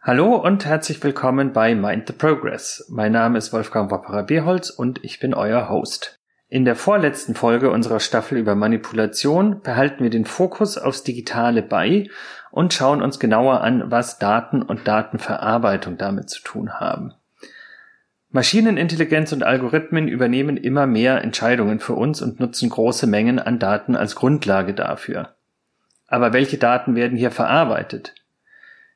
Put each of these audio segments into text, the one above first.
Hallo und herzlich willkommen bei Mind the Progress. Mein Name ist Wolfgang Wapperer-Beholz und ich bin euer Host. In der vorletzten Folge unserer Staffel über Manipulation behalten wir den Fokus aufs Digitale bei und schauen uns genauer an, was Daten und Datenverarbeitung damit zu tun haben. Maschinenintelligenz und Algorithmen übernehmen immer mehr Entscheidungen für uns und nutzen große Mengen an Daten als Grundlage dafür. Aber welche Daten werden hier verarbeitet?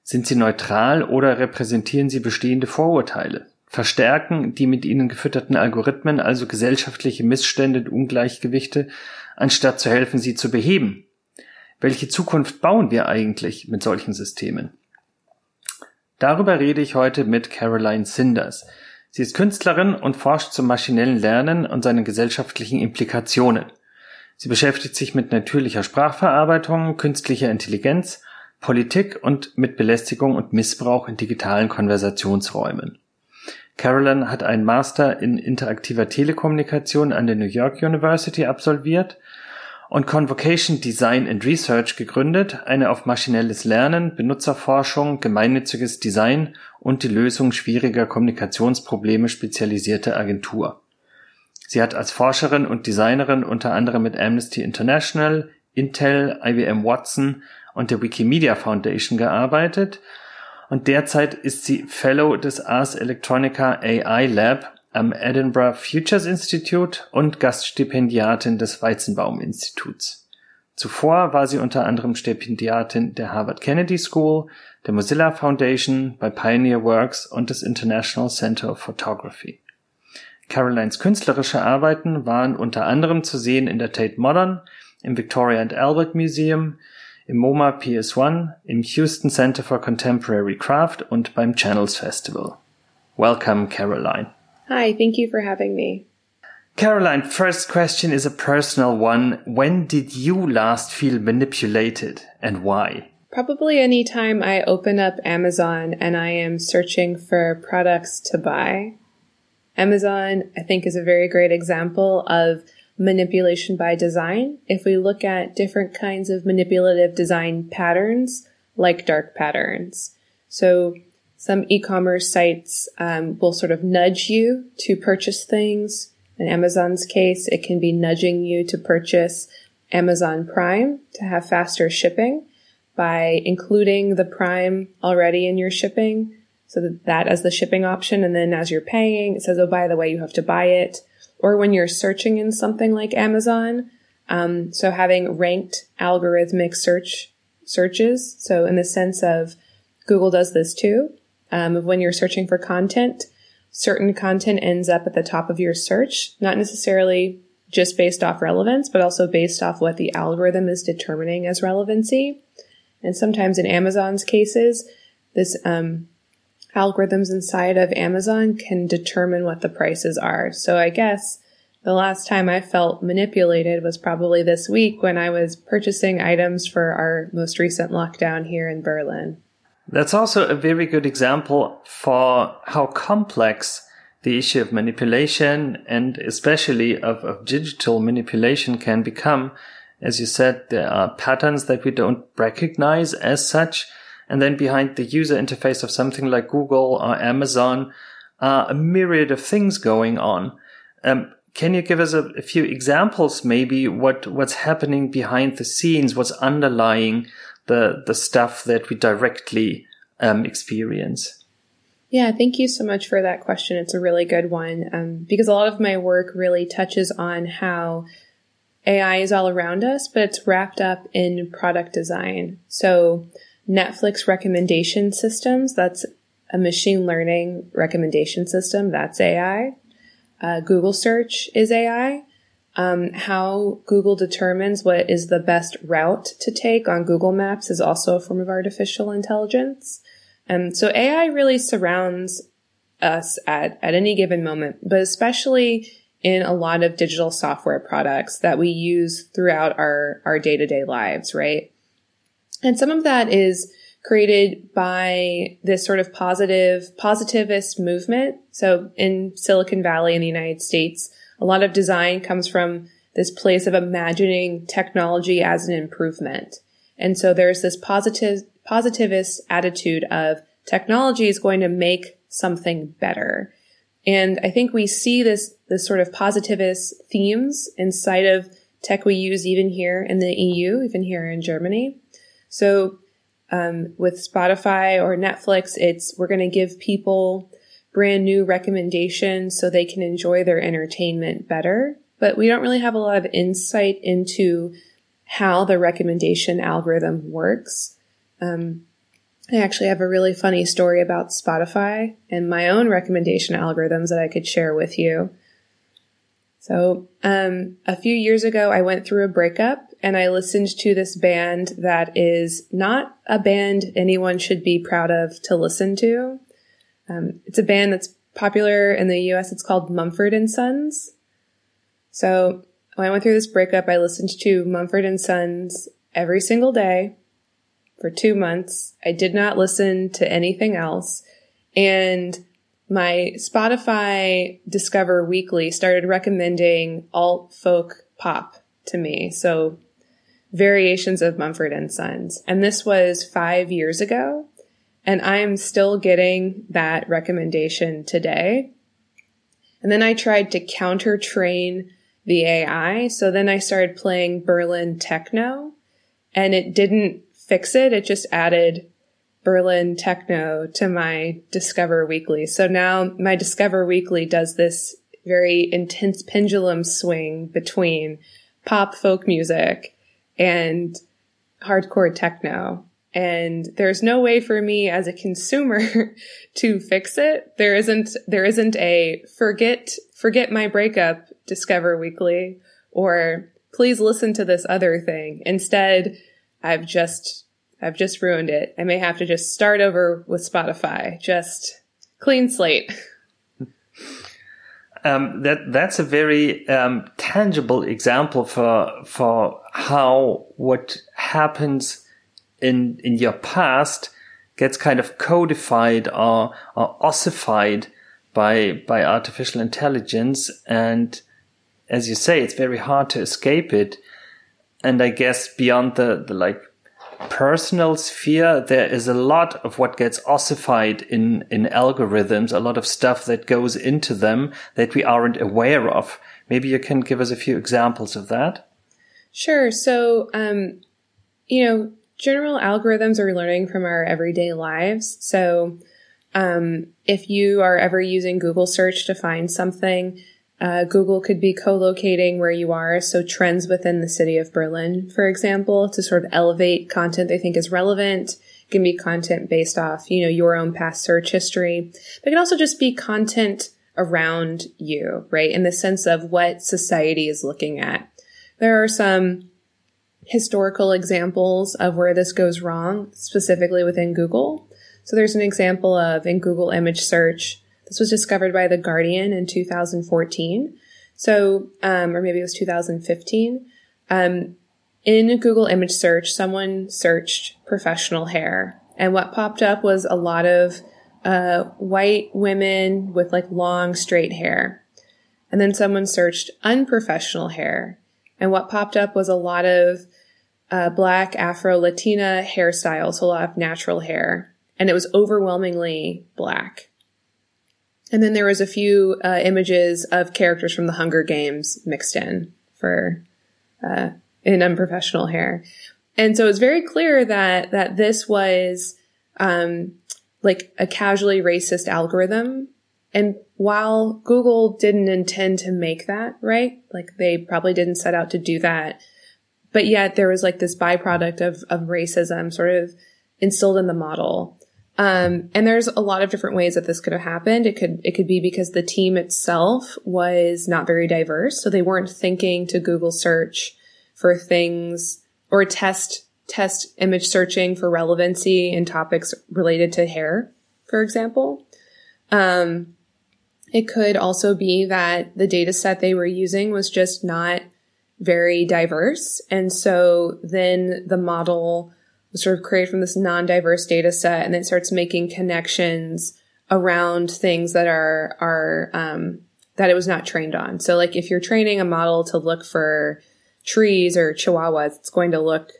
Sind sie neutral oder repräsentieren sie bestehende Vorurteile? Verstärken die mit ihnen gefütterten Algorithmen also gesellschaftliche Missstände und Ungleichgewichte, anstatt zu helfen, sie zu beheben? Welche Zukunft bauen wir eigentlich mit solchen Systemen? Darüber rede ich heute mit Caroline Sinders. Sie ist Künstlerin und forscht zum maschinellen Lernen und seinen gesellschaftlichen Implikationen. Sie beschäftigt sich mit natürlicher Sprachverarbeitung, künstlicher Intelligenz Politik und mit Belästigung und Missbrauch in digitalen Konversationsräumen. Carolyn hat einen Master in interaktiver Telekommunikation an der New York University absolviert und Convocation Design and Research gegründet, eine auf maschinelles Lernen, Benutzerforschung, gemeinnütziges Design und die Lösung schwieriger Kommunikationsprobleme spezialisierte Agentur. Sie hat als Forscherin und Designerin unter anderem mit Amnesty International, Intel, IBM Watson und der Wikimedia Foundation gearbeitet und derzeit ist sie Fellow des Ars Electronica AI Lab am Edinburgh Futures Institute und Gaststipendiatin des Weizenbaum Instituts. Zuvor war sie unter anderem Stipendiatin der Harvard Kennedy School, der Mozilla Foundation, bei Pioneer Works und des International Center of Photography. Carolines künstlerische Arbeiten waren unter anderem zu sehen in der Tate Modern, im Victoria and Albert Museum, im MoMA PS1, im Houston Center for Contemporary Craft und beim Channels Festival. Welcome, Caroline. Hi, thank you for having me. Caroline, first question is a personal one. When did you last feel manipulated and why? Probably anytime I open up Amazon and I am searching for products to buy. Amazon, I think, is a very great example of manipulation by design. If we look at different kinds of manipulative design patterns, like dark patterns. So some e-commerce sites um, will sort of nudge you to purchase things. In Amazon's case, it can be nudging you to purchase Amazon Prime to have faster shipping by including the Prime already in your shipping. So that, that as the shipping option. And then as you're paying, it says, Oh, by the way, you have to buy it or when you're searching in something like Amazon. Um, so having ranked algorithmic search searches. So in the sense of Google does this too. Um, when you're searching for content, certain content ends up at the top of your search, not necessarily just based off relevance, but also based off what the algorithm is determining as relevancy. And sometimes in Amazon's cases, this um, algorithms inside of Amazon can determine what the prices are. So I guess the last time I felt manipulated was probably this week when I was purchasing items for our most recent lockdown here in Berlin. That's also a very good example for how complex the issue of manipulation and especially of, of digital manipulation can become, as you said, there are patterns that we don't recognize as such. And then behind the user interface of something like Google or Amazon are a myriad of things going on. Um, can you give us a, a, few examples, maybe what what's happening behind the scenes, what's underlying the the stuff that we directly um, experience? Yeah, thank you so much for that question. It's a really good one um, because a lot of my work really touches on how AI is all around us, but it's wrapped up in product design. So, Netflix recommendation systems, that's a machine learning recommendation system, that's AI. Uh, Google search is AI. Um, how Google determines what is the best route to take on Google Maps is also a form of artificial intelligence. And um, so AI really surrounds us at, at any given moment, but especially in a lot of digital software products that we use throughout our, our day-to-day lives, right? And some of that is created by this sort of positive, positivist movement. So in Silicon Valley in the United States, a lot of design comes from this place of imagining technology as an improvement. And so there's this positive, positivist attitude of technology is going to make something better. And I think we see this, this sort of positivist themes inside of tech we use even here in the EU, even here in Germany. So um, with Spotify or Netflix, it's we're going to give people brand new recommendations so they can enjoy their entertainment better. But we don't really have a lot of insight into how the recommendation algorithm works. Um, I actually have a really funny story about Spotify and my own recommendation algorithms that I could share with you. So, um, a few years ago, I went through a breakup and I listened to this band that is not a band anyone should be proud of to listen to. Um, it's a band that's popular in the US. It's called Mumford and Sons. So when I went through this breakup, I listened to Mumford and Sons every single day for two months. I did not listen to anything else. And my Spotify Discover Weekly started recommending alt folk pop to me. So variations of Mumford and Sons. And this was five years ago. And I am still getting that recommendation today. And then I tried to counter train the AI. So then I started playing Berlin techno and it didn't fix it. It just added Berlin techno to my Discover Weekly. So now my Discover Weekly does this very intense pendulum swing between pop folk music and hardcore techno. And there's no way for me as a consumer to fix it. There isn't, there isn't a forget, forget my breakup Discover Weekly or please listen to this other thing. Instead, I've just, I've just ruined it. I may have to just start over with Spotify. Just clean slate. Um, that that's a very um, tangible example for for how what happens in in your past gets kind of codified or, or ossified by by artificial intelligence and as you say it's very hard to escape it and i guess beyond the the like personal sphere, there is a lot of what gets ossified in, in algorithms, a lot of stuff that goes into them that we aren't aware of. Maybe you can give us a few examples of that. Sure. So, um, you know, general algorithms are learning from our everyday lives. So, um, if you are ever using Google search to find something, uh, Google could be co-locating where you are, so trends within the city of Berlin, for example, to sort of elevate content they think is relevant. Can be content based off, you know, your own past search history. But it can also just be content around you, right? In the sense of what society is looking at. There are some historical examples of where this goes wrong, specifically within Google. So there's an example of in Google image search, this was discovered by The Guardian in 2014. So, um, or maybe it was 2015. Um, in Google image search, someone searched professional hair. And what popped up was a lot of uh, white women with like long straight hair. And then someone searched unprofessional hair. And what popped up was a lot of uh, black Afro Latina hairstyles, so a lot of natural hair. And it was overwhelmingly black. And then there was a few uh, images of characters from the Hunger Games mixed in for uh, in unprofessional hair. And so it's very clear that that this was um, like a casually racist algorithm. And while Google didn't intend to make that, right? Like they probably didn't set out to do that. But yet there was like this byproduct of, of racism sort of instilled in the model. Um, and there's a lot of different ways that this could have happened. It could, it could be because the team itself was not very diverse. So they weren't thinking to Google search for things or test, test image searching for relevancy in topics related to hair, for example. Um, it could also be that the data set they were using was just not very diverse. And so then the model was sort of created from this non-diverse data set and then starts making connections around things that are are um, that it was not trained on. So like if you're training a model to look for trees or chihuahuas, it's going to look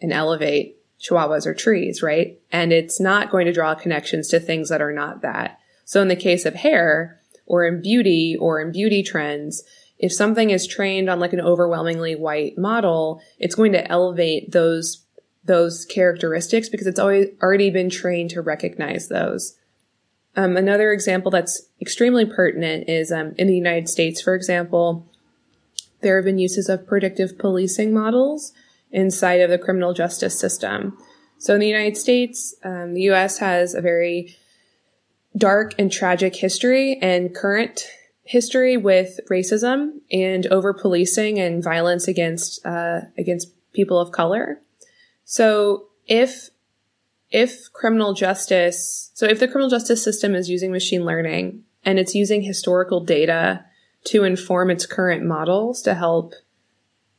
and elevate chihuahuas or trees, right? And it's not going to draw connections to things that are not that. So in the case of hair or in beauty or in beauty trends, if something is trained on like an overwhelmingly white model, it's going to elevate those those characteristics because it's always already been trained to recognize those. Um, another example that's extremely pertinent is um, in the United States, for example, there have been uses of predictive policing models inside of the criminal justice system. So in the United States, um, the U.S. has a very dark and tragic history and current history with racism and over policing and violence against uh, against people of color. So if if criminal justice, so if the criminal justice system is using machine learning and it's using historical data to inform its current models to help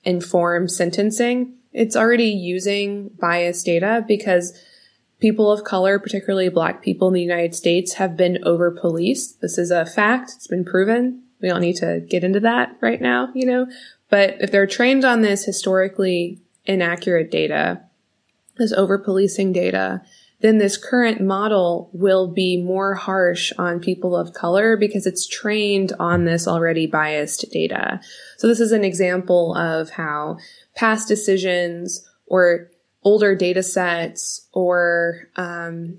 inform sentencing, it's already using biased data because people of color, particularly black people in the United States, have been over policed. This is a fact. It's been proven. We don't need to get into that right now, you know, but if they're trained on this historically inaccurate data, this over policing data, then this current model will be more harsh on people of color because it's trained on this already biased data. So this is an example of how past decisions or older data sets or um,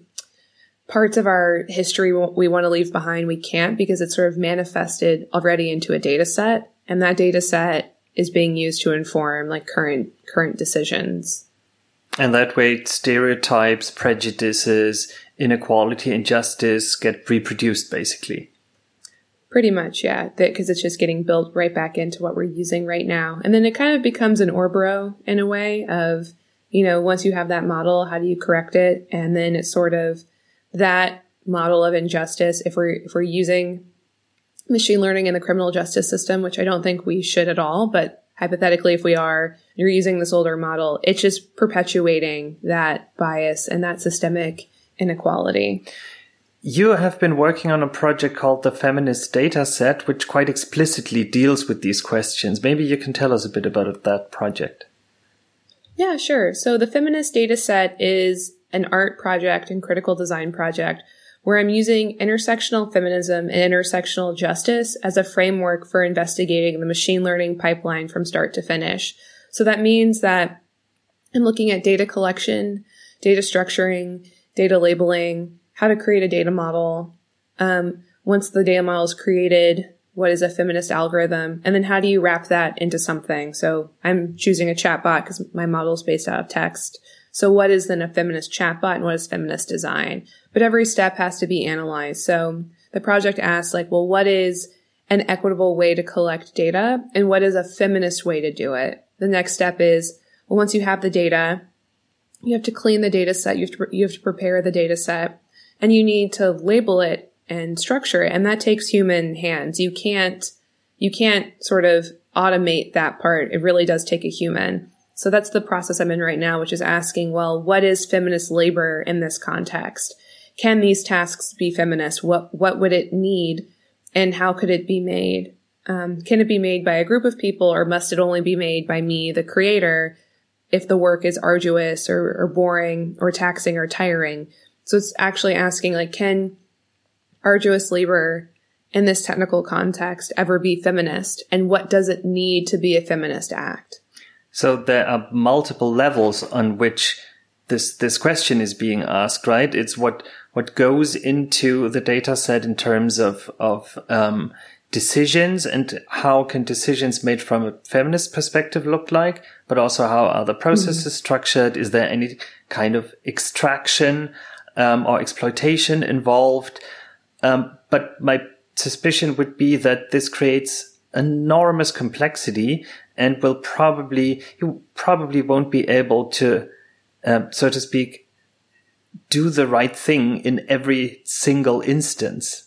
parts of our history we want to leave behind we can't because it's sort of manifested already into a data set and that data set is being used to inform like current current decisions and that way, stereotypes, prejudices, inequality, injustice get reproduced basically. Pretty much, yeah, because it's just getting built right back into what we're using right now. And then it kind of becomes an Ouroboros in a way of, you know, once you have that model, how do you correct it? And then it's sort of that model of injustice. If we're, if we're using machine learning in the criminal justice system, which I don't think we should at all, but hypothetically, if we are, you're using this older model, it's just perpetuating that bias and that systemic inequality. You have been working on a project called the Feminist Data Set, which quite explicitly deals with these questions. Maybe you can tell us a bit about that project. Yeah, sure. So the Feminist Data Set is an art project and critical design project where I'm using intersectional feminism and intersectional justice as a framework for investigating the machine learning pipeline from start to finish. So that means that I'm looking at data collection, data structuring, data labeling, how to create a data model. Um, once the data model is created, what is a feminist algorithm? And then how do you wrap that into something? So I'm choosing a chatbot because my model is based out of text. So what is then a feminist chatbot and what is feminist design? But every step has to be analyzed. So the project asks like, well, what is an equitable way to collect data and what is a feminist way to do it? The next step is, well, once you have the data, you have to clean the data set. You have to, you have to prepare the data set and you need to label it and structure. And that takes human hands. You can't, you can't sort of automate that part. It really does take a human. So that's the process I'm in right now, which is asking, well, what is feminist labor in this context? can these tasks be feminist? What, what would it need? And how could it be made? Um, can it be made by a group of people or must it only be made by me, the creator, if the work is arduous or, or boring or taxing or tiring? So it's actually asking like, can arduous labor in this technical context ever be feminist? And what does it need to be a feminist act? So there are multiple levels on which this this question is being asked, right? It's what what goes into the data set in terms of of um, decisions and how can decisions made from a feminist perspective look like, but also how are the processes mm-hmm. structured? Is there any kind of extraction um, or exploitation involved? Um, but my suspicion would be that this creates enormous complexity and will probably you probably won't be able to, uh, so to speak, do the right thing in every single instance.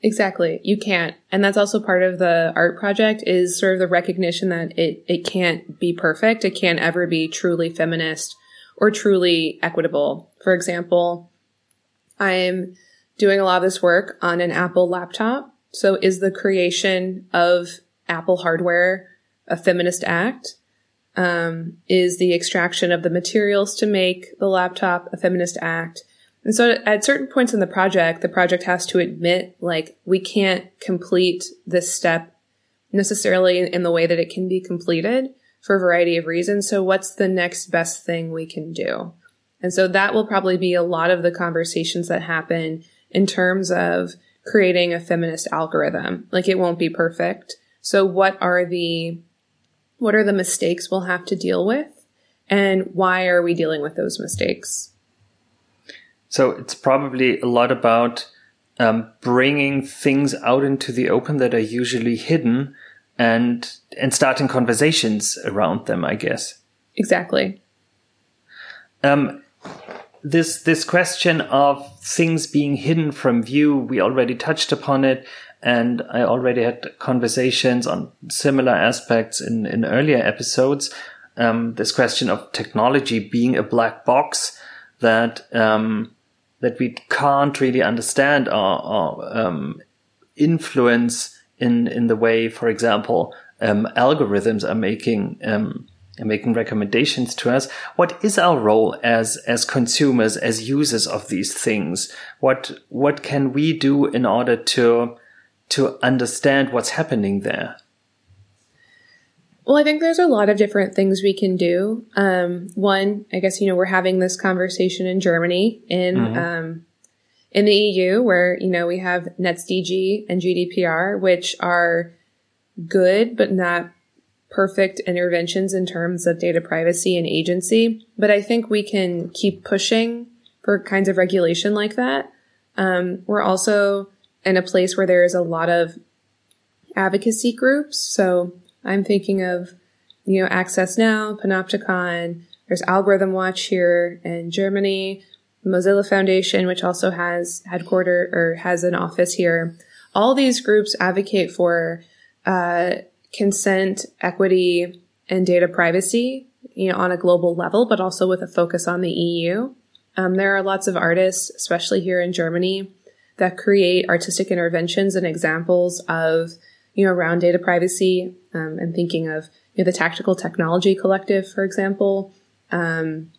Exactly. You can't. And that's also part of the art project is sort of the recognition that it, it can't be perfect. It can't ever be truly feminist or truly equitable. For example, I'm doing a lot of this work on an Apple laptop. So is the creation of Apple hardware a feminist act? Um, is the extraction of the materials to make the laptop a feminist act? And so at certain points in the project, the project has to admit, like, we can't complete this step necessarily in the way that it can be completed for a variety of reasons. So what's the next best thing we can do? And so that will probably be a lot of the conversations that happen in terms of creating a feminist algorithm. Like it won't be perfect. So what are the, what are the mistakes we'll have to deal with? And why are we dealing with those mistakes? So it's probably a lot about um, bringing things out into the open that are usually hidden and and starting conversations around them, I guess. Exactly. Um, this this question of things being hidden from view, we already touched upon it, and I already had conversations on similar aspects in in earlier episodes. Um, this question of technology being a black box that um, that we can't really understand or, or um, influence in in the way, for example, um, algorithms are making um, making recommendations to us. What is our role as, as consumers, as users of these things? What, what can we do in order to, to understand what's happening there? Well, I think there's a lot of different things we can do. Um, one, I guess, you know, we're having this conversation in Germany in, mm-hmm. um, in the EU where, you know, we have NetzDG and GDPR, which are good, but not perfect interventions in terms of data privacy and agency, but I think we can keep pushing for kinds of regulation like that. Um, we're also in a place where there is a lot of advocacy groups. So I'm thinking of, you know, Access Now, Panoptykon, there's Algorithm Watch here in Germany, Mozilla Foundation, which also has headquarter or has an office here. All these groups advocate for uh, consent, equity, and data privacy, you know, on a global level, but also with a focus on the EU. Um, there are lots of artists, especially here in Germany, that create artistic interventions and examples of, you know, around data privacy. Um, I'm thinking of you know, the Tactical Technology Collective, for example, um,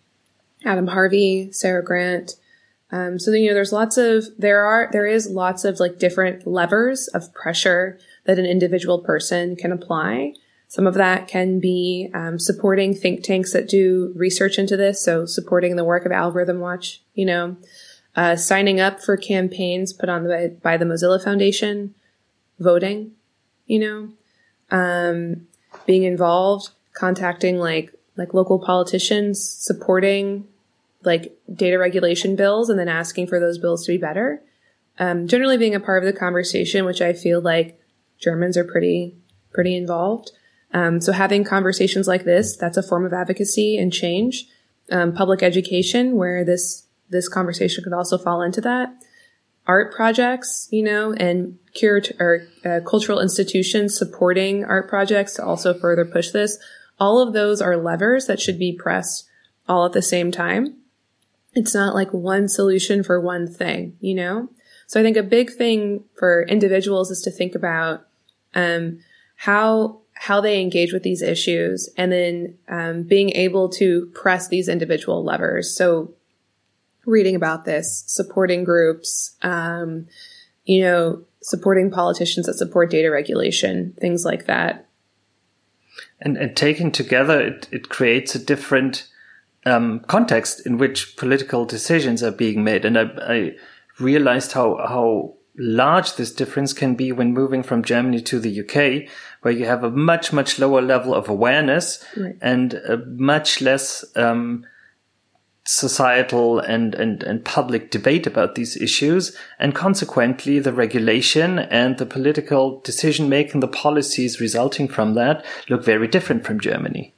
Adam Harvey, Sarah Grant. Um, so you know, there's lots of there are there is lots of like different levers of pressure that an individual person can apply. Some of that can be um, supporting think tanks that do research into this. So supporting the work of Algorithm Watch, you know, uh, signing up for campaigns put on the, by the Mozilla Foundation, voting, you know, um, being involved, contacting like like local politicians, supporting like data regulation bills, and then asking for those bills to be better. Um, generally being a part of the conversation, which I feel like Germans are pretty pretty involved. Um, so having conversations like this, that's a form of advocacy and change. Um, public education, where this this conversation could also fall into that. Art projects, you know, and curat- or uh, cultural institutions supporting art projects to also further push this. All of those are levers that should be pressed all at the same time. it's not like one solution for one thing, you know? So I think a big thing for individuals is to think about um, how how they engage with these issues, and then um, being able to press these individual levers. So reading about this, supporting groups, um, you know, supporting politicians that support data regulation, things like that. And, and taken together, it, it creates a different um, context in which political decisions are being made. And I, I realized how, how large this difference can be when moving from Germany to the UK, where you have a much, much lower level of awareness right. and a much less um, societal and, and, and public debate about these issues. And consequently, the regulation and the political decision making, the policies resulting from that look very different from Germany.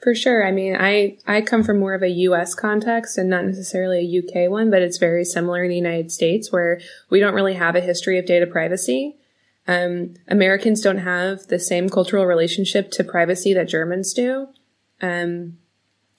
For sure. I mean, I, I come from more of a US context and not necessarily a UK one, but it's very similar in the United States where we don't really have a history of data privacy. Um, Americans don't have the same cultural relationship to privacy that Germans do. Um,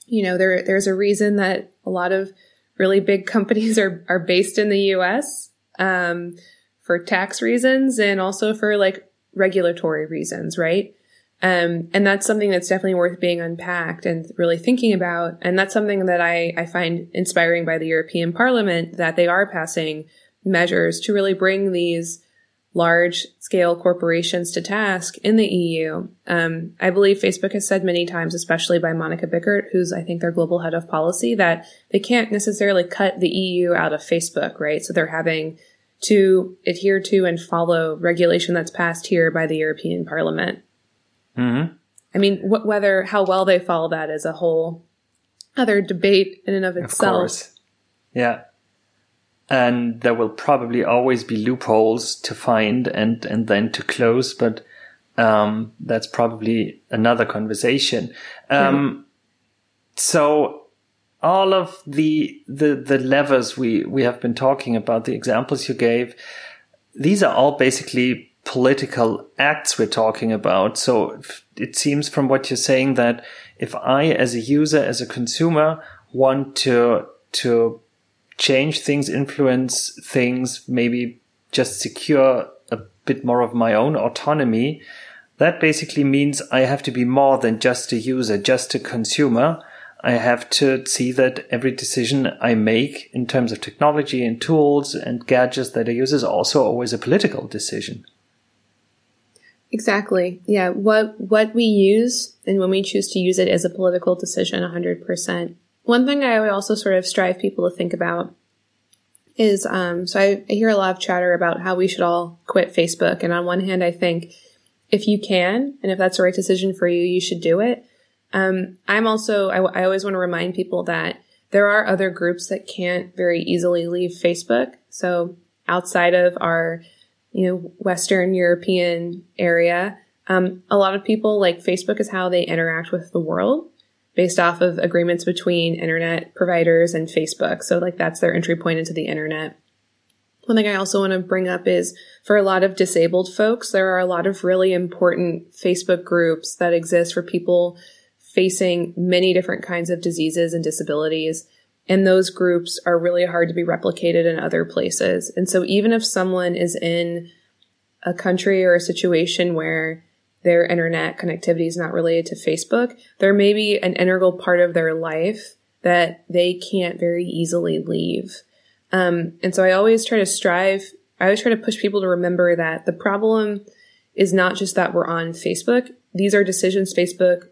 you know, there, there's a reason that a lot of really big companies are, are based in the US, um, for tax reasons and also for like regulatory reasons, right? Um, and that's something that's definitely worth being unpacked and really thinking about. And that's something that I, I find inspiring by the European Parliament that they are passing measures to really bring these large scale corporations to task in the EU. Um, I believe Facebook has said many times, especially by Monika Bickert, who's I think their global head of policy, that they can't necessarily cut the EU out of Facebook, right? So they're having to adhere to and follow regulation that's passed here by the European Parliament. Mm-hmm. I mean, wh- whether how well they follow that is a whole other debate in and of itself. Of course. Yeah and there will probably always be loopholes to find and and then to close but um, that's probably another conversation um, so all of the the the levers we we have been talking about the examples you gave these are all basically political acts we're talking about so it seems from what you're saying that if i as a user as a consumer want to to change things, influence things, maybe just secure a bit more of my own autonomy, that basically means I have to be more than just a user, just a consumer. I have to see that every decision I make in terms of technology and tools and gadgets that I use is also always a political decision. Exactly. Yeah. What, what we use and when we choose to use it is a political decision 100%. One thing I would also sort of strive people to think about is um, so I, I, hear a lot of chatter about how we should all quit Facebook. And on one hand, I think if you can, and if that's the right decision for you, you should do it. Um, I'm also, I, I always want to remind people that there are other groups that can't very easily leave Facebook. So outside of our, you know, Western European area, um, a lot of people like Facebook is how they interact with the world based off of agreements between internet providers and Facebook. So like that's their entry point into the internet. One thing I also want to bring up is for a lot of disabled folks, there are a lot of really important Facebook groups that exist for people facing many different kinds of diseases and disabilities. And those groups are really hard to be replicated in other places. And so even if someone is in a country or a situation where their internet connectivity is not related to Facebook, there may be an integral part of their life that they can't very easily leave. Um, and so I always try to strive, I always try to push people to remember that the problem is not just that we're on Facebook. These are decisions Facebook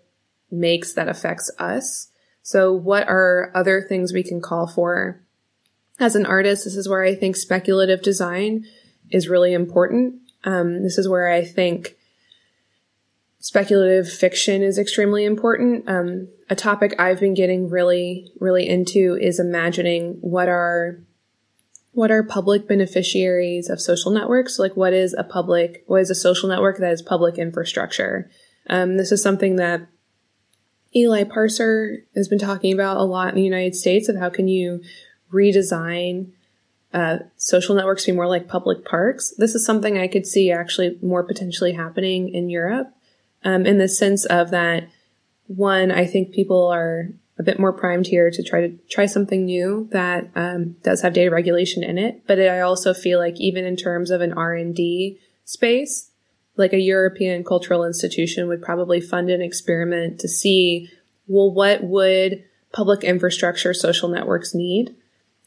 makes that affects us. So what are other things we can call for? As an artist, this is where I think speculative design is really important. Um, this is where I think speculative fiction is extremely important. Um, a topic I've been getting really, really into is imagining what are what are public beneficiaries of social networks? Like, what is a public, what is a social network that is public infrastructure? Um, this is something that Eli Pariser has been talking about a lot in the United States of how can you redesign uh, social networks to be more like public parks. This is something I could see actually more potentially happening in Europe um, in the sense of that one, I think people are a bit more primed here to try to try something new that um, does have data regulation in it. But I also feel like even in terms of an R and D space, like a European cultural institution would probably fund an experiment to see, well, what would public infrastructure social networks need?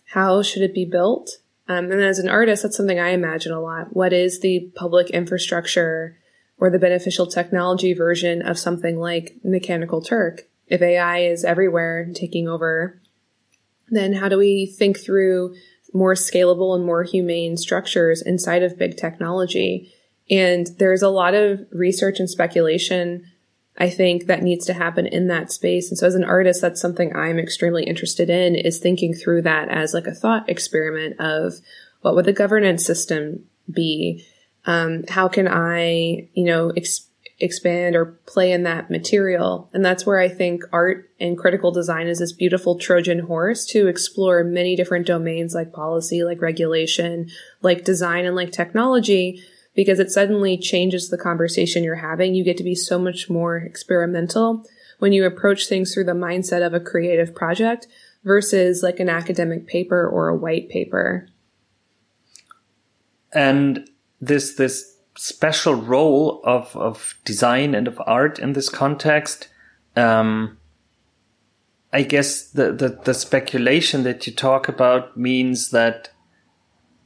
How should it be built? Um, and as an artist, that's something I imagine a lot. What is the public infrastructure or the beneficial technology version of something like Mechanical Turk? If AI is everywhere taking over, then how do we think through more scalable and more humane structures inside of big technology? And there's a lot of research and speculation, I think, that needs to happen in that space. And so as an artist, that's something I'm extremely interested in is thinking through that as like a thought experiment of what would the governance system be? Um, how can I, you know, ex- expand or play in that material? And that's where I think art and critical design is this beautiful Trojan horse to explore many different domains like policy, like regulation, like design and like technology because it suddenly changes the conversation you're having. You get to be so much more experimental when you approach things through the mindset of a creative project versus like an academic paper or a white paper. And this this special role of of design and of art in this context, um, I guess the, the the speculation that you talk about means that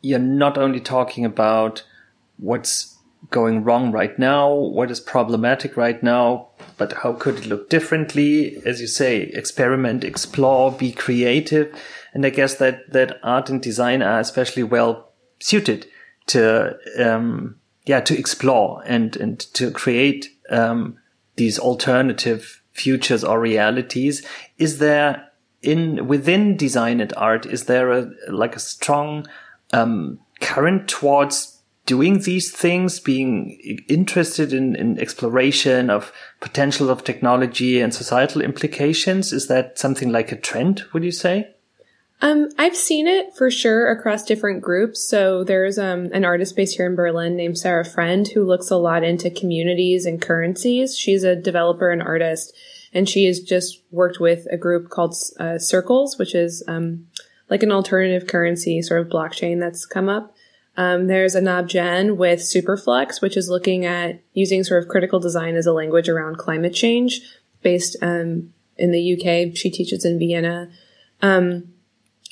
you're not only talking about what's going wrong right now, what is problematic right now, but how could it look differently? As you say, experiment, explore, be creative. And I guess that, that art and design are especially well suited to, um, yeah, to explore and, and to create, um, these alternative futures or realities. Is there in, within design and art, is there a, like a strong, um, current towards doing these things, being interested in, in exploration of potential of technology and societal implications? Is that something like a trend, would you say? Um, I've seen it for sure across different groups. So there's um, an artist based here in Berlin named Sarah Friend who looks a lot into communities and currencies. She's a developer and artist, and she has just worked with a group called uh, Circles, which is um, like an alternative currency sort of blockchain that's come up. Um, there's Anab Jain with Superflux, which is looking at using sort of critical design as a language around climate change based um, in the UK. She teaches in Vienna. Um,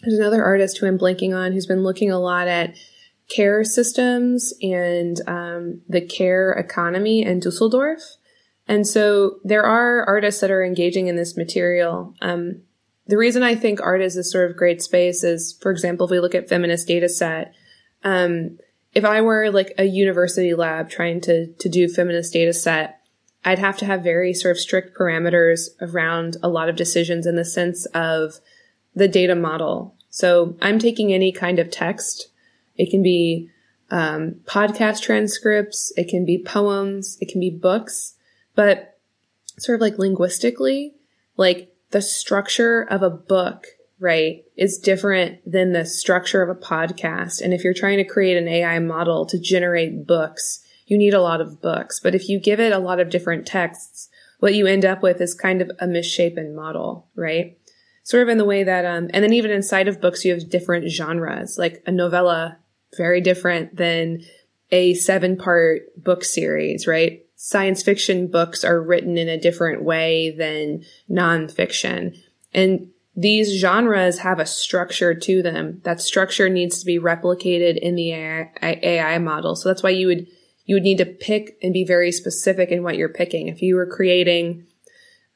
there's another artist who I'm blanking on who's been looking a lot at care systems and um, the care economy in Dusseldorf. And so there are artists that are engaging in this material. Um, the reason I think art is a sort of great space is, for example, if we look at feminist data set, um, if I were like a university lab trying to, to do feminist data set, I'd have to have very sort of strict parameters around a lot of decisions in the sense of the data model. So I'm taking any kind of text. It can be um, podcast transcripts, it can be poems, it can be books, but sort of like linguistically, like the structure of a book right, is different than the structure of a podcast. And if you're trying to create an AI model to generate books, you need a lot of books. But if you give it a lot of different texts, what you end up with is kind of a misshapen model, right? Sort of in the way that, um, and then even inside of books, you have different genres, like a novella, very different than a seven part book series, right? Science fiction books are written in a different way than nonfiction. And these genres have a structure to them. That structure needs to be replicated in the AI, AI, model. So that's why you would you would need to pick and be very specific in what you're picking. If you were creating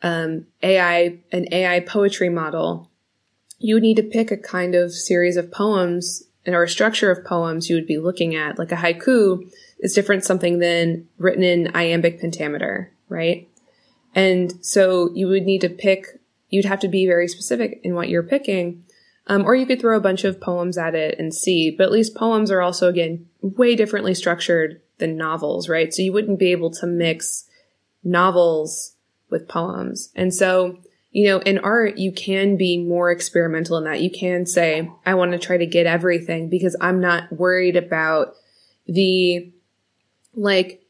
um, AI an AI poetry model, you would need to pick a kind of series of poems or a structure of poems you would be looking at. Like a haiku is different something than written in iambic pentameter, right? And so you would need to pick you'd have to be very specific in what you're picking. Um, or you could throw a bunch of poems at it and see, but at least poems are also, again, way differently structured than novels, right? So you wouldn't be able to mix novels with poems. And so, you know, in art, you can be more experimental in that. You can say, I want to try to get everything because I'm not worried about the, like,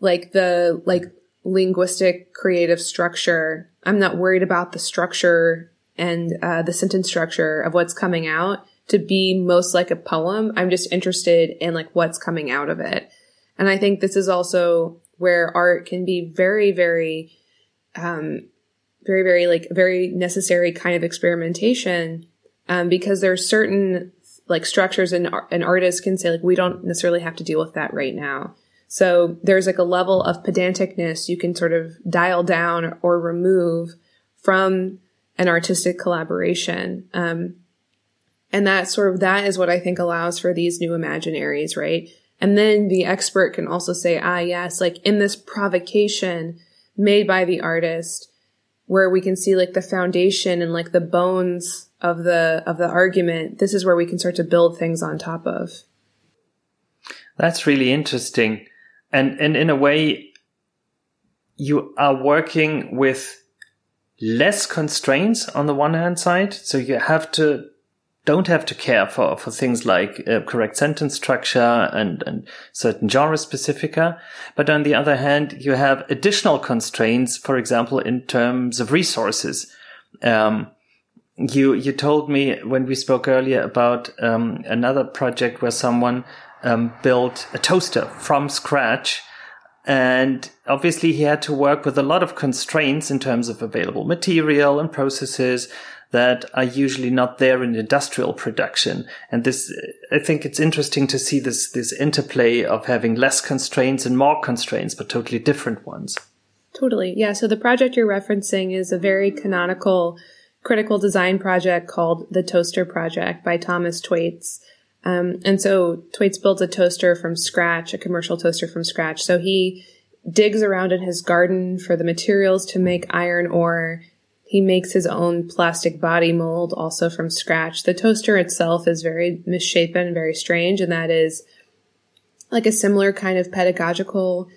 like the, like linguistic creative structure I'm not worried about the structure and uh, the sentence structure of what's coming out to be most like a poem. I'm just interested in like what's coming out of it. And I think this is also where art can be very, very, um, very, very like very necessary kind of experimentation. Um, because there's certain like structures and an artist can say like, we don't necessarily have to deal with that right now. So there's like a level of pedanticness you can sort of dial down or remove from an artistic collaboration. Um, and that sort of, that is what I think allows for these new imaginaries, right? And then the expert can also say, ah, yes, like in this provocation made by the artist, where we can see like the foundation and like the bones of the, of the argument, this is where we can start to build things on top of. That's really interesting. And, and in a way, you are working with less constraints on the one hand side. So you have to don't have to care for, for things like uh, correct sentence structure and, and certain genre specifica. But on the other hand, you have additional constraints, for example, in terms of resources. Um, you, you told me when we spoke earlier about, um, another project where someone, um, built a toaster from scratch. And obviously he had to work with a lot of constraints in terms of available material and processes that are usually not there in industrial production. And this, I think it's interesting to see this, this interplay of having less constraints and more constraints, but totally different ones. Totally. Yeah. So the project you're referencing is a very canonical critical design project called the Toaster Project by Thomas Thwaites. Um, and so Thwaites builds a toaster from scratch, a commercial toaster from scratch. So he digs around in his garden for the materials to make iron ore he makes his own plastic body mold also from scratch. The toaster itself is very misshapen, very strange, and that is like a similar kind of pedagogical,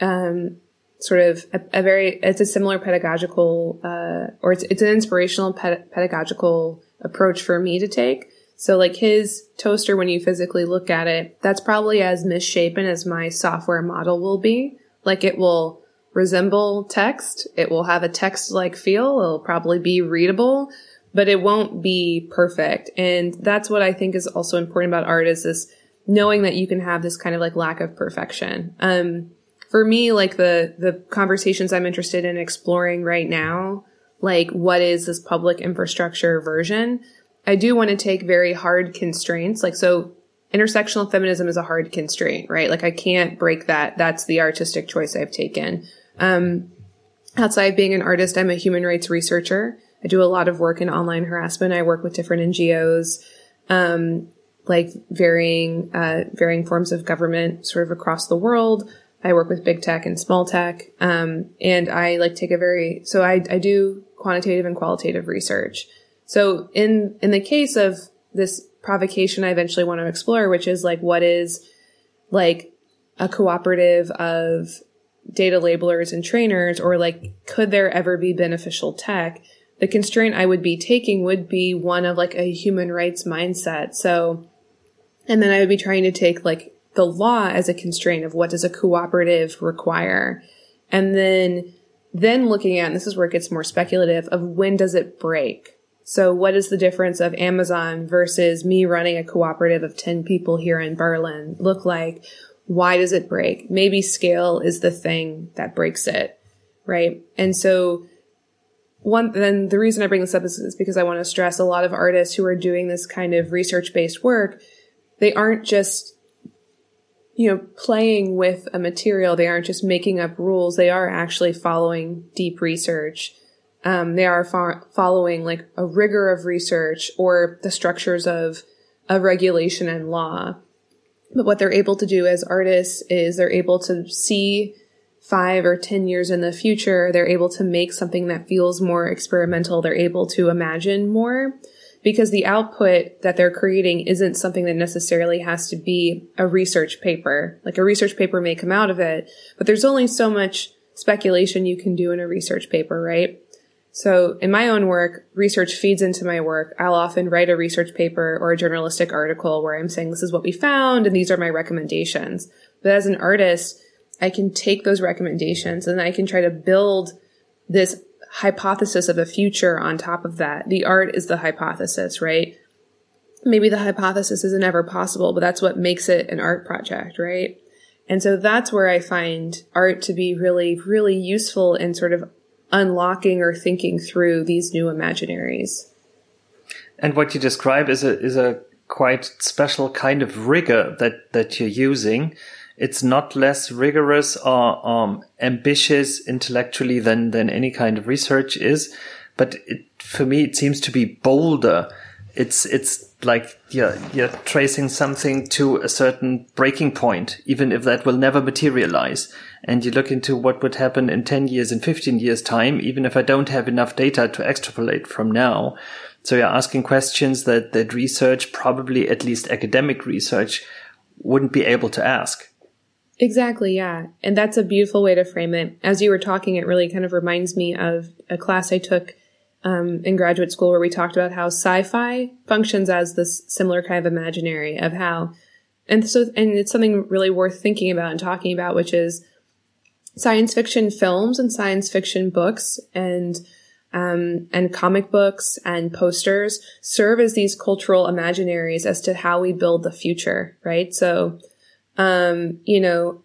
um, sort of a, a, very, it's a similar pedagogical, uh, or it's, it's an inspirational ped- pedagogical approach for me to take. So like his toaster, when you physically look at it, that's probably as misshapen as my software model will be. Like it will, resemble text. It will have a text like feel. It'll probably be readable, but it won't be perfect. And that's what I think is also important about art is this knowing that you can have this kind of like lack of perfection. Um, for me, like the, the conversations I'm interested in exploring right now, like what is this public infrastructure version? I do want to take very hard constraints. Like, so intersectional feminism is a hard constraint, right? Like I can't break that. That's the artistic choice I've taken. Um, outside of being an artist, I'm a human rights researcher. I do a lot of work in online harassment. I work with different NGOs, um, like varying, uh, varying forms of government sort of across the world. I work with big tech and small tech. Um, and I like take a very, so I, I do quantitative and qualitative research. So in, in the case of this provocation I eventually want to explore, which is like, what is like a cooperative of data labelers and trainers or like could there ever be beneficial tech the constraint i would be taking would be one of like a human rights mindset. So and then i would be trying to take like the law as a constraint of what does a cooperative require. And then then looking at and this is where it gets more speculative of when does it break so what is the difference of amazon versus me running a cooperative of 10 people here in berlin look like why does it break? Maybe scale is the thing that breaks it, right? And so one, then the reason I bring this up is, is because I want to stress a lot of artists who are doing this kind of research based work. They aren't just, you know, playing with a material. They aren't just making up rules. They are actually following deep research. Um, they are fo- following like a rigor of research or the structures of, of regulation and law. But what they're able to do as artists is they're able to see five or 10 years in the future. They're able to make something that feels more experimental. They're able to imagine more because the output that they're creating isn't something that necessarily has to be a research paper. Like a research paper may come out of it, but there's only so much speculation you can do in a research paper, right? So in my own work, research feeds into my work. I'll often write a research paper or a journalistic article where I'm saying this is what we found and these are my recommendations. But as an artist, I can take those recommendations and I can try to build this hypothesis of a future on top of that. The art is the hypothesis, right? Maybe the hypothesis isn't ever possible, but that's what makes it an art project, right? And so that's where I find art to be really, really useful in sort of unlocking or thinking through these new imaginaries. And what you describe is a is a quite special kind of rigor that that you're using. It's not less rigorous or um, ambitious intellectually than than any kind of research is, but it, for me it seems to be bolder. It's it's like you're you're tracing something to a certain breaking point, even if that will never materialize. And you look into what would happen in ten years, in fifteen years time, even if I don't have enough data to extrapolate from now. So you're asking questions that, that research, probably at least academic research, wouldn't be able to ask. Exactly, yeah. And that's a beautiful way to frame it. As you were talking, it really kind of reminds me of a class I took um, in graduate school where we talked about how sci-fi functions as this similar kind of imaginary of how, and so, and it's something really worth thinking about and talking about, which is science fiction films and science fiction books and um, and comic books and posters serve as these cultural imaginaries as to how we build the future, right? So, um, you know,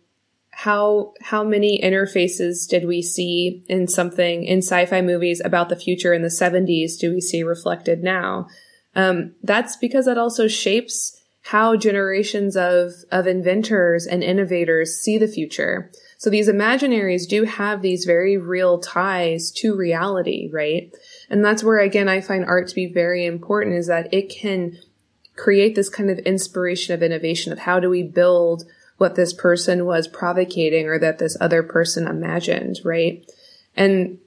how how many interfaces did we see in something in sci-fi movies about the future in the 70s do we see reflected now? Um, that's because that also shapes how generations of of inventors and innovators see the future. So these imaginaries do have these very real ties to reality, right? And that's where again I find art to be very important is that it can create this kind of inspiration of innovation of how do we build what this person was provocating or that this other person imagined, right? And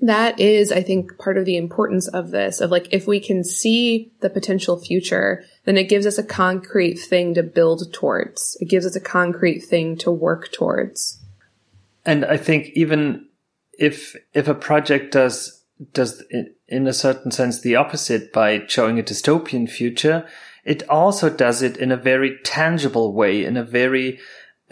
that is, I think, part of the importance of this, of like, if we can see the potential future, then it gives us a concrete thing to build towards. It gives us a concrete thing to work towards. And I think even if, if a project does, does in a certain sense the opposite by showing a dystopian future, it also does it in a very tangible way, in a very,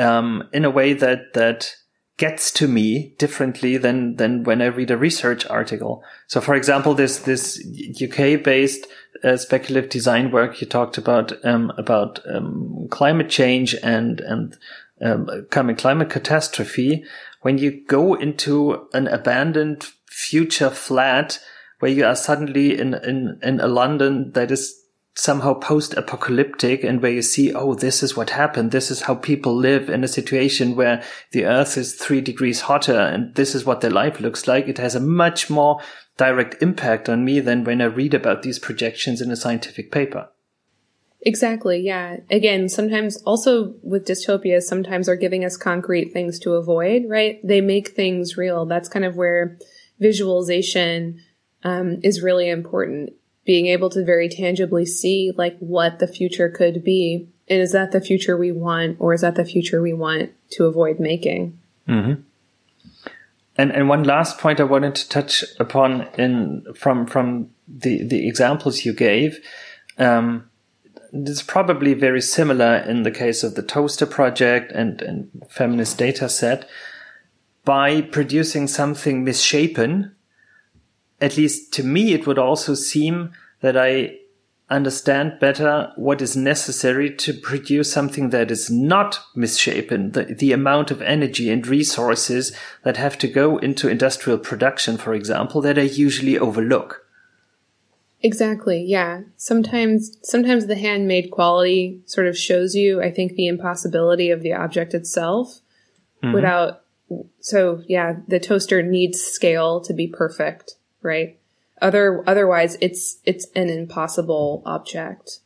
um, in a way that, that, gets to me differently than than when I read a research article. So, for example, this this UK based uh, speculative design work you talked about um, about um, climate change and and um, coming climate catastrophe. When you go into an abandoned future flat where you are suddenly in in in a London that is somehow post-apocalyptic and where you see, oh, this is what happened. This is how people live in a situation where the earth is three degrees hotter and this is what their life looks like. It has a much more direct impact on me than when I read about these projections in a scientific paper. Exactly. Yeah. Again, sometimes also with dystopias, sometimes they're giving us concrete things to avoid, right? They make things real. That's kind of where visualization um, is really important being able to very tangibly see like what the future could be. And is that the future we want or is that the future we want to avoid making? Mm-hmm. And and one last point I wanted to touch upon in from from the the examples you gave. Um, it's probably very similar in the case of the Toaster project and, and feminist data set. By producing something misshapen, at least to me, it would also seem that I understand better what is necessary to produce something that is not misshapen, the, the amount of energy and resources that have to go into industrial production, for example, that I usually overlook. Exactly. Yeah. Sometimes, sometimes the handmade quality sort of shows you, I think, the impossibility of the object itself mm-hmm. without, so yeah, the toaster needs scale to be perfect right? Other, otherwise it's, it's an impossible object.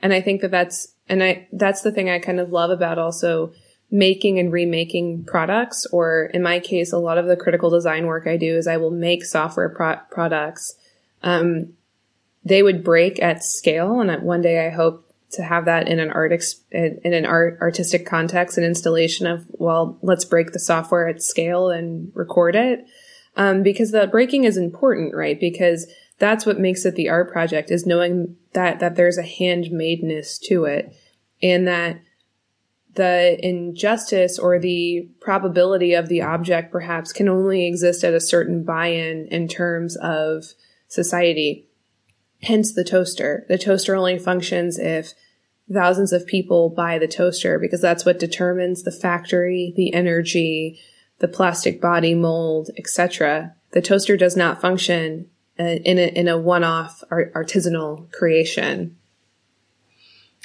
And I think that that's, and I, that's the thing I kind of love about also making and remaking products, or in my case, a lot of the critical design work I do is I will make software pro- products. Um, they would break at scale. And one day I hope to have that in an art in an art artistic context, an installation of well, let's break the software at scale and record it um, because the breaking is important, right? Because that's what makes it the art project is knowing that that there's a handmadeness to it, and that the injustice or the probability of the object perhaps can only exist at a certain buy-in in terms of society. Hence the toaster. The toaster only functions if thousands of people buy the toaster because that's what determines the factory, the energy, the plastic body mold, etc. The toaster does not function uh, in a, in a one-off artisanal creation.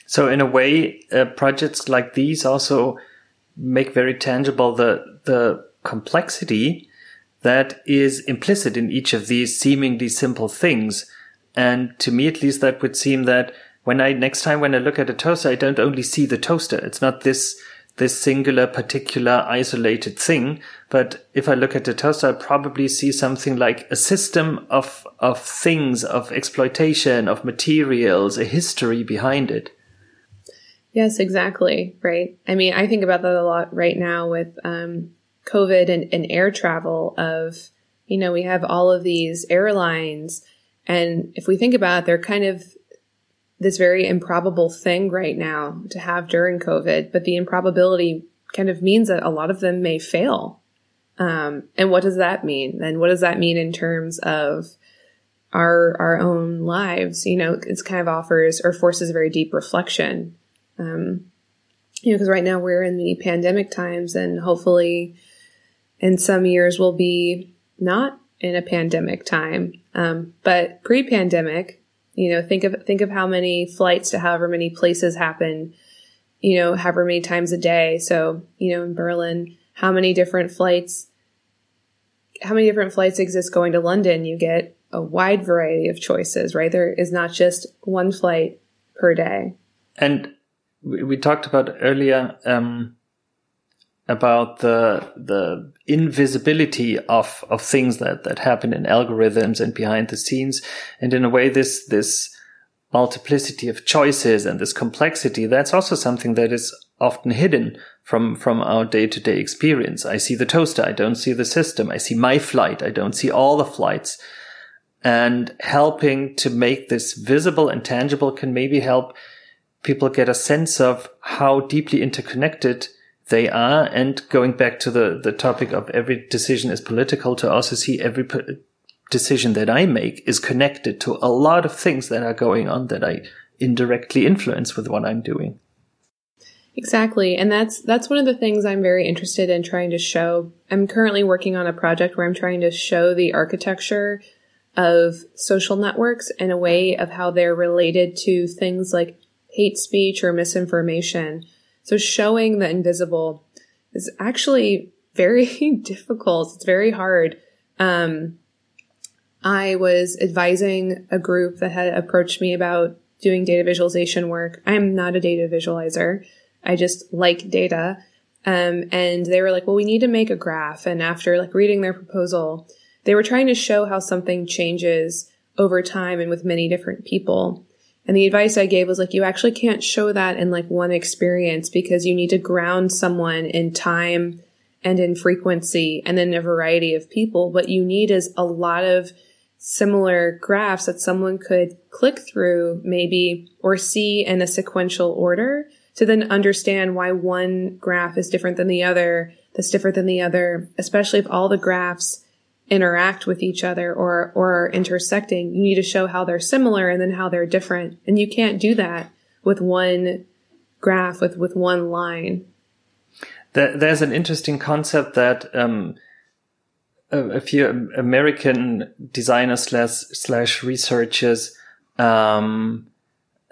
So in a way, uh, projects like these also make very tangible the the complexity that is implicit in each of these seemingly simple things. And to me, at least, that would seem that when I next time when I look at a toaster, I don't only see the toaster. It's not this this singular, particular, isolated thing. But if I look at the toaster, I probably see something like a system of of things, of exploitation, of materials, a history behind it. Yes, exactly. Right. I mean, I think about that a lot right now with um, COVID and, and air travel. Of you know, we have all of these airlines, and if we think about it, they're kind of this very improbable thing right now to have during COVID. But the improbability kind of means that a lot of them may fail. Um, and what does that mean? And what does that mean in terms of our our own lives? You know, it's kind of offers or forces a very deep reflection um, you know, because right now we're in the pandemic times, and hopefully, in some years we'll be not in a pandemic time. Um, but pre-pandemic, you know, think of think of how many flights to however many places happen, you know, however many times a day. So, you know, in Berlin, how many different flights? How many different flights exist going to London? You get a wide variety of choices, right? There is not just one flight per day. And we, talked about earlier um, about the the invisibility of of things that that happen in algorithms and behind the scenes, and in a way, this this multiplicity of choices and this complexity that's also something that is often hidden from from our day-to-day experience. I see the toaster i don't see the system. I see my flight i don't see all the flights. And helping to make this visible and tangible can maybe help people get a sense of how deeply interconnected they are. And going back to the, the topic of every decision is political to also see every decision that I make is connected to a lot of things that are going on that I indirectly influence with what I'm doing. Exactly. And that's that's one of the things I'm very interested in trying to show. I'm currently working on a project where I'm trying to show the architecture of social networks in a way of how they're related to things like hate speech or misinformation. So showing the invisible is actually very difficult. It's very hard. Um, I was advising a group that had approached me about doing data visualization work. I am not a data visualizer. I just like data. Um, and they were like, well, we need to make a graph. And after like reading their proposal, they were trying to show how something changes over time and with many different people. And the advice I gave was like, you actually can't show that in like one experience because you need to ground someone in time and in frequency and in a variety of people. What you need is a lot of similar graphs that someone could click through maybe or see in a sequential order to then understand why one graph is different than the other, that's different than the other, especially if all the graphs interact with each other or or are intersecting you need to show how they're similar and then how they're different. And you can't do that with one graph with with one line. There's an interesting concept that um, a, few american designers slash slash researchers um,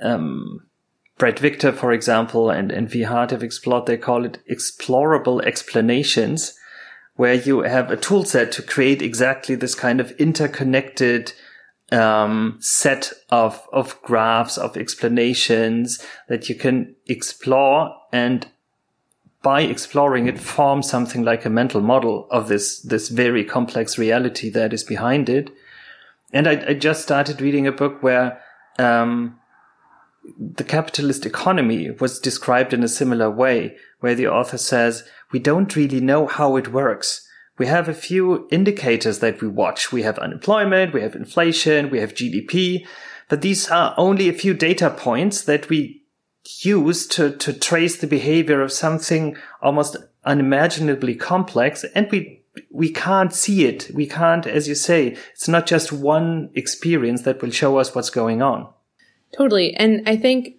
um, Bret Victor, for example, and, and Vi Hart have explored, they call it explorable explanations where you have a tool set to create exactly this kind of interconnected um, set of of graphs of explanations that you can explore and by exploring it form something like a mental model of this this very complex reality that is behind it. And i, I just started reading a book where um, the capitalist economy was described in a similar way where the author says we don't really know how it works. We have a few indicators that we watch. We have unemployment, we have inflation, we have GDP, but these are only a few data points that we use to, to trace the behavior of something almost unimaginably complex and we we can't see it. We can't, as you say, it's not just one experience that will show us what's going on. Totally. And I think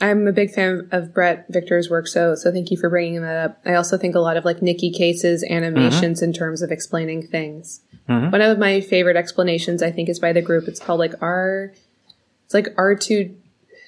I'm a big fan of Bret Victor's work, so so thank you for bringing that up. I also think a lot of like Nicky Case's animations mm-hmm. in terms of explaining things. Mm-hmm. One of my favorite explanations, I think, is by the group. It's called like R. It's like R two.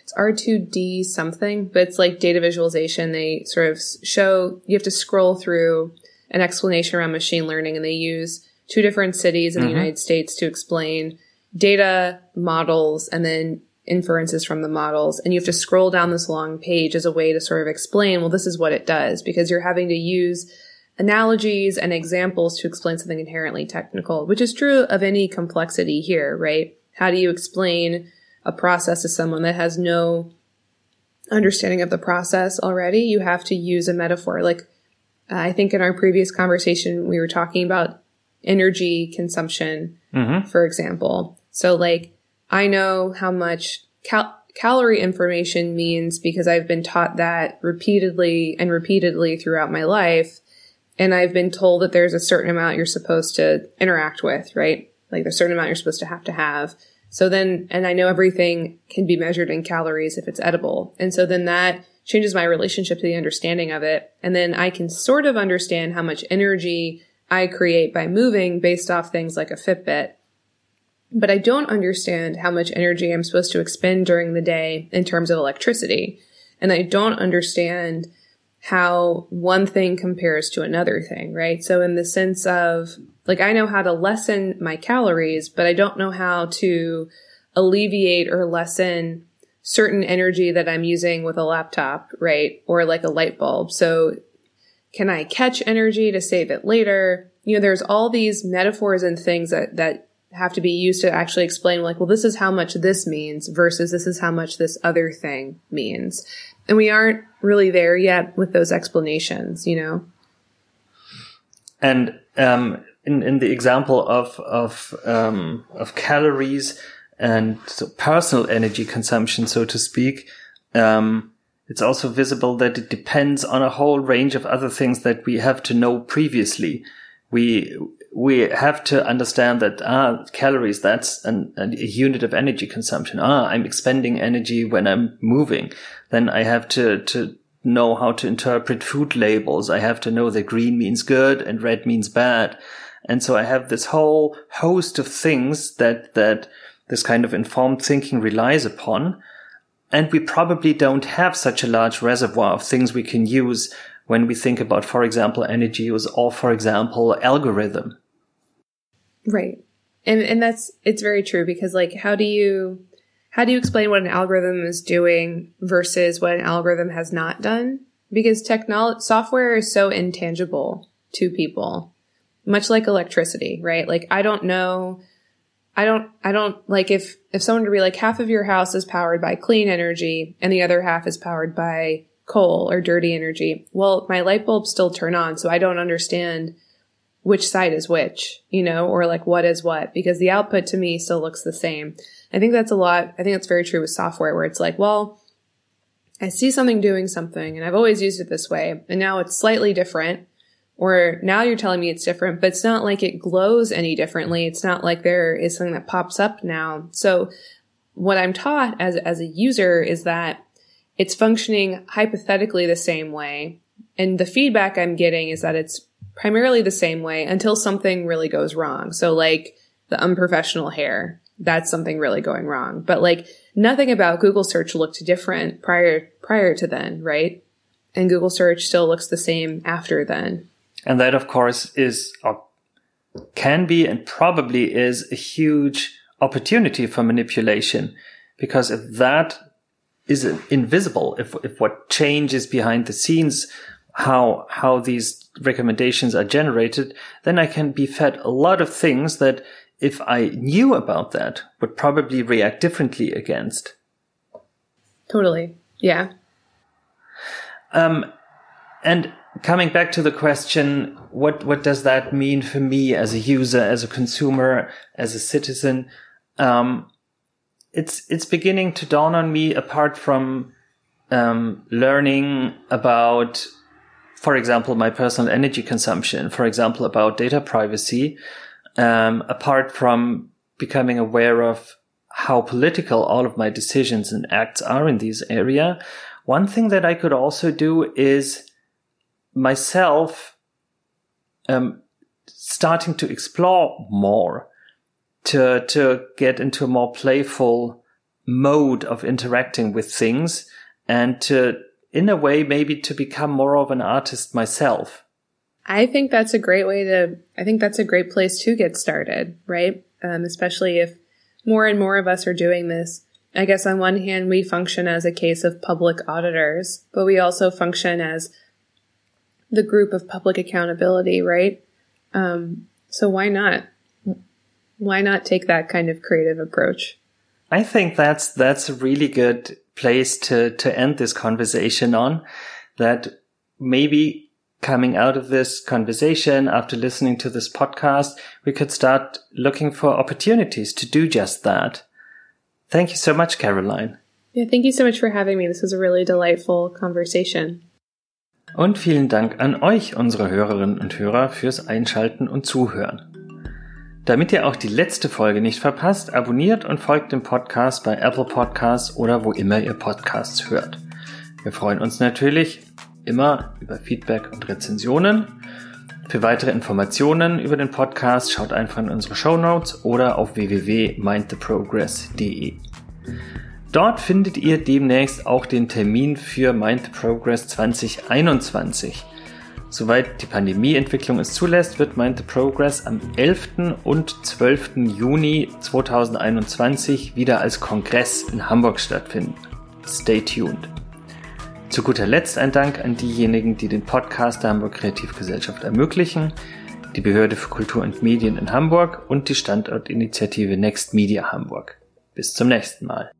It's R two D something, but it's like data visualization. They sort of show you have to scroll through an explanation around machine learning, and they use two different cities in mm-hmm. the United States to explain data models and then inferences from the models. And you have to scroll down this long page as a way to sort of explain, well, this is what it does, because you're having to use analogies and examples to explain something inherently technical, which is true of any complexity here, right? How do you explain a process to someone that has no understanding of the process already? You have to use a metaphor. Like, I think in our previous conversation, we were talking about energy consumption, mm-hmm. for example. So like, I know how much cal- calorie information means because I've been taught that repeatedly and repeatedly throughout my life. And I've been told that there's a certain amount you're supposed to interact with, right? Like there's a certain amount you're supposed to have to have. So then, and I know everything can be measured in calories if it's edible. And so then that changes my relationship to the understanding of it. And then I can sort of understand how much energy I create by moving based off things like a Fitbit but I don't understand how much energy I'm supposed to expend during the day in terms of electricity. And I don't understand how one thing compares to another thing, right? So in the sense of, like, I know how to lessen my calories, but I don't know how to alleviate or lessen certain energy that I'm using with a laptop, right? Or like a light bulb. So can I catch energy to save it later? You know, there's all these metaphors and things that, that have to be used to actually explain like, well, this is how much this means versus this is how much this other thing means. And we aren't really there yet with those explanations, you know? And, um, in, in the example of, of, um, of calories and so personal energy consumption, so to speak, um, it's also visible that it depends on a whole range of other things that we have to know previously. We, we have to understand that ah calories that's an, a unit of energy consumption. Ah i'm expending energy when i'm moving. Then i have to to know how to interpret food labels. I have to know that green means good and red means bad. And so i have this whole host of things that that this kind of informed thinking relies upon. And we probably don't have such a large reservoir of things we can use when we think about, for example, energy use or, for example, algorithm. Right. And and that's it's very true because like how do you how do you explain what an algorithm is doing versus what an algorithm has not done? Because technology software is so intangible to people. Much like electricity, right? Like I don't know I don't I don't like if if someone were to be like half of your house is powered by clean energy and the other half is powered by coal or dirty energy. Well, my light bulbs still turn on, so I don't understand which side is which, you know, or like what is what, because the output to me still looks the same. I think that's a lot. I think that's very true with software where it's like, well, I see something doing something and I've always used it this way and now it's slightly different or now you're telling me it's different, but it's not like it glows any differently. It's not like there is something that pops up now. So what I'm taught as, as a user is that it's functioning hypothetically the same way. And the feedback I'm getting is that it's primarily the same way until something really goes wrong. So like the unprofessional hair, that's something really going wrong. But like nothing about Google search looked different prior prior to then, right? And Google search still looks the same after then. And that of course is or can be and probably is a huge opportunity for manipulation because if that is invisible, if if what changes behind the scenes, how how these recommendations are generated, then I can be fed a lot of things that if I knew about that would probably react differently against. Totally. Yeah. Um, and coming back to the question, what, what does that mean for me as a user, as a consumer, as a citizen? Um, it's, it's beginning to dawn on me apart from um, learning about, for example, my personal energy consumption, for example, about data privacy, um, apart from becoming aware of how political all of my decisions and acts are in this area, one thing that I could also do is myself um, starting to explore more to to get into a more playful mode of interacting with things and to in a way maybe to become more of an artist myself. I think that's a great way to i think that's a great place to get started right? Um, especially if more and more of us are doing this. I guess on one hand we function as a case of public auditors but we also function as the group of public accountability right? Um, so why not? Why not take that kind of creative approach? I think that's that's a really good place to to end this conversation on. That maybe coming out of this conversation after listening to this podcast, we could start looking for opportunities to do just that. Thank you so much, Caroline. Yeah, thank you so much for having me. This was a really delightful conversation. Und vielen Dank an euch, unsere Hörerinnen und Hörer, fürs Einschalten und Zuhören. Damit ihr auch die letzte Folge nicht verpasst, abonniert und folgt dem Podcast bei Apple Podcasts oder wo immer ihr Podcasts hört. Wir freuen uns natürlich immer über Feedback und Rezensionen. Für weitere Informationen über den Podcast schaut einfach in unsere Show Notes oder auf www.mindtheprogress.de. Dort findet ihr demnächst auch den Termin für Mind the Progress 2021. Soweit die Pandemieentwicklung es zulässt, wird Mind the Progress am 11. und 12. Juni 2021 wieder als Kongress in Hamburg stattfinden. Stay tuned. Zu guter Letzt ein Dank an diejenigen, die den Podcast der Hamburg Kreativgesellschaft ermöglichen, die Behörde für Kultur und Medien in Hamburg und die Standortinitiative Next Media Hamburg. Bis zum nächsten Mal.